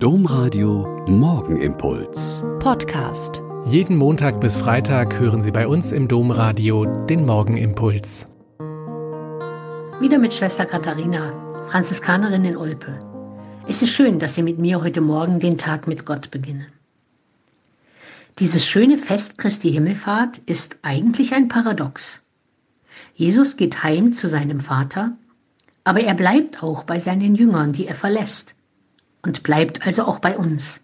Domradio Morgenimpuls. Podcast. Jeden Montag bis Freitag hören Sie bei uns im Domradio den Morgenimpuls. Wieder mit Schwester Katharina, Franziskanerin in Olpe. Es ist schön, dass Sie mit mir heute Morgen den Tag mit Gott beginnen. Dieses schöne Fest Christi Himmelfahrt ist eigentlich ein Paradox. Jesus geht heim zu seinem Vater, aber er bleibt auch bei seinen Jüngern, die er verlässt und bleibt also auch bei uns.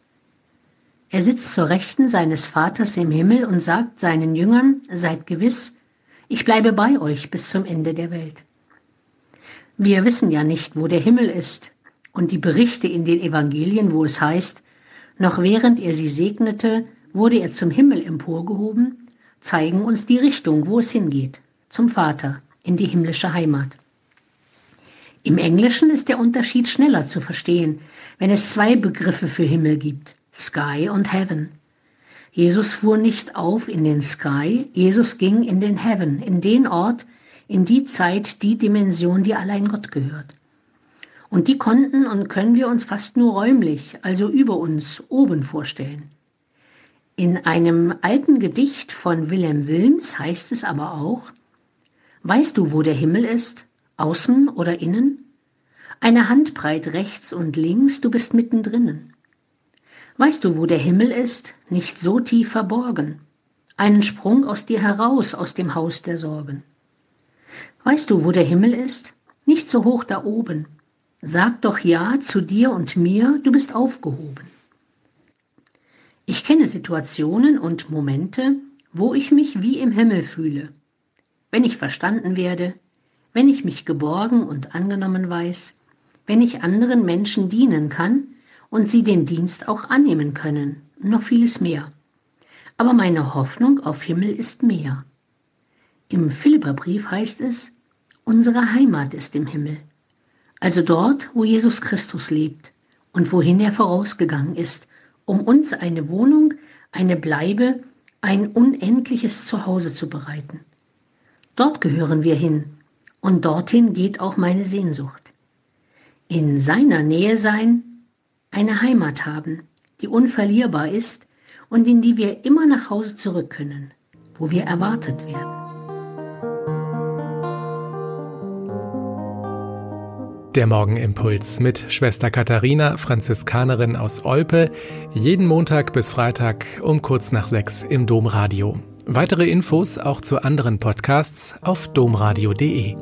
Er sitzt zur Rechten seines Vaters im Himmel und sagt seinen Jüngern, seid gewiss, ich bleibe bei euch bis zum Ende der Welt. Wir wissen ja nicht, wo der Himmel ist, und die Berichte in den Evangelien, wo es heißt, noch während er sie segnete, wurde er zum Himmel emporgehoben, zeigen uns die Richtung, wo es hingeht, zum Vater, in die himmlische Heimat. Im Englischen ist der Unterschied schneller zu verstehen, wenn es zwei Begriffe für Himmel gibt, Sky und Heaven. Jesus fuhr nicht auf in den Sky, Jesus ging in den Heaven, in den Ort, in die Zeit, die Dimension, die allein Gott gehört. Und die konnten und können wir uns fast nur räumlich, also über uns, oben vorstellen. In einem alten Gedicht von Wilhelm Wilms heißt es aber auch, Weißt du, wo der Himmel ist? Außen oder innen? Eine Handbreit rechts und links, du bist mittendrinnen. Weißt du, wo der Himmel ist? Nicht so tief verborgen. Einen Sprung aus dir heraus, aus dem Haus der Sorgen. Weißt du, wo der Himmel ist? Nicht so hoch da oben. Sag doch ja zu dir und mir, du bist aufgehoben. Ich kenne Situationen und Momente, wo ich mich wie im Himmel fühle. Wenn ich verstanden werde, wenn ich mich geborgen und angenommen weiß, wenn ich anderen Menschen dienen kann und sie den Dienst auch annehmen können, noch vieles mehr. Aber meine Hoffnung auf Himmel ist mehr. Im Philipperbrief heißt es, unsere Heimat ist im Himmel, also dort, wo Jesus Christus lebt und wohin er vorausgegangen ist, um uns eine Wohnung, eine Bleibe, ein unendliches Zuhause zu bereiten. Dort gehören wir hin, und dorthin geht auch meine Sehnsucht. In seiner Nähe sein, eine Heimat haben, die unverlierbar ist und in die wir immer nach Hause zurück können, wo wir erwartet werden. Der Morgenimpuls mit Schwester Katharina, Franziskanerin aus Olpe, jeden Montag bis Freitag um kurz nach sechs im Domradio. Weitere Infos auch zu anderen Podcasts auf domradio.de.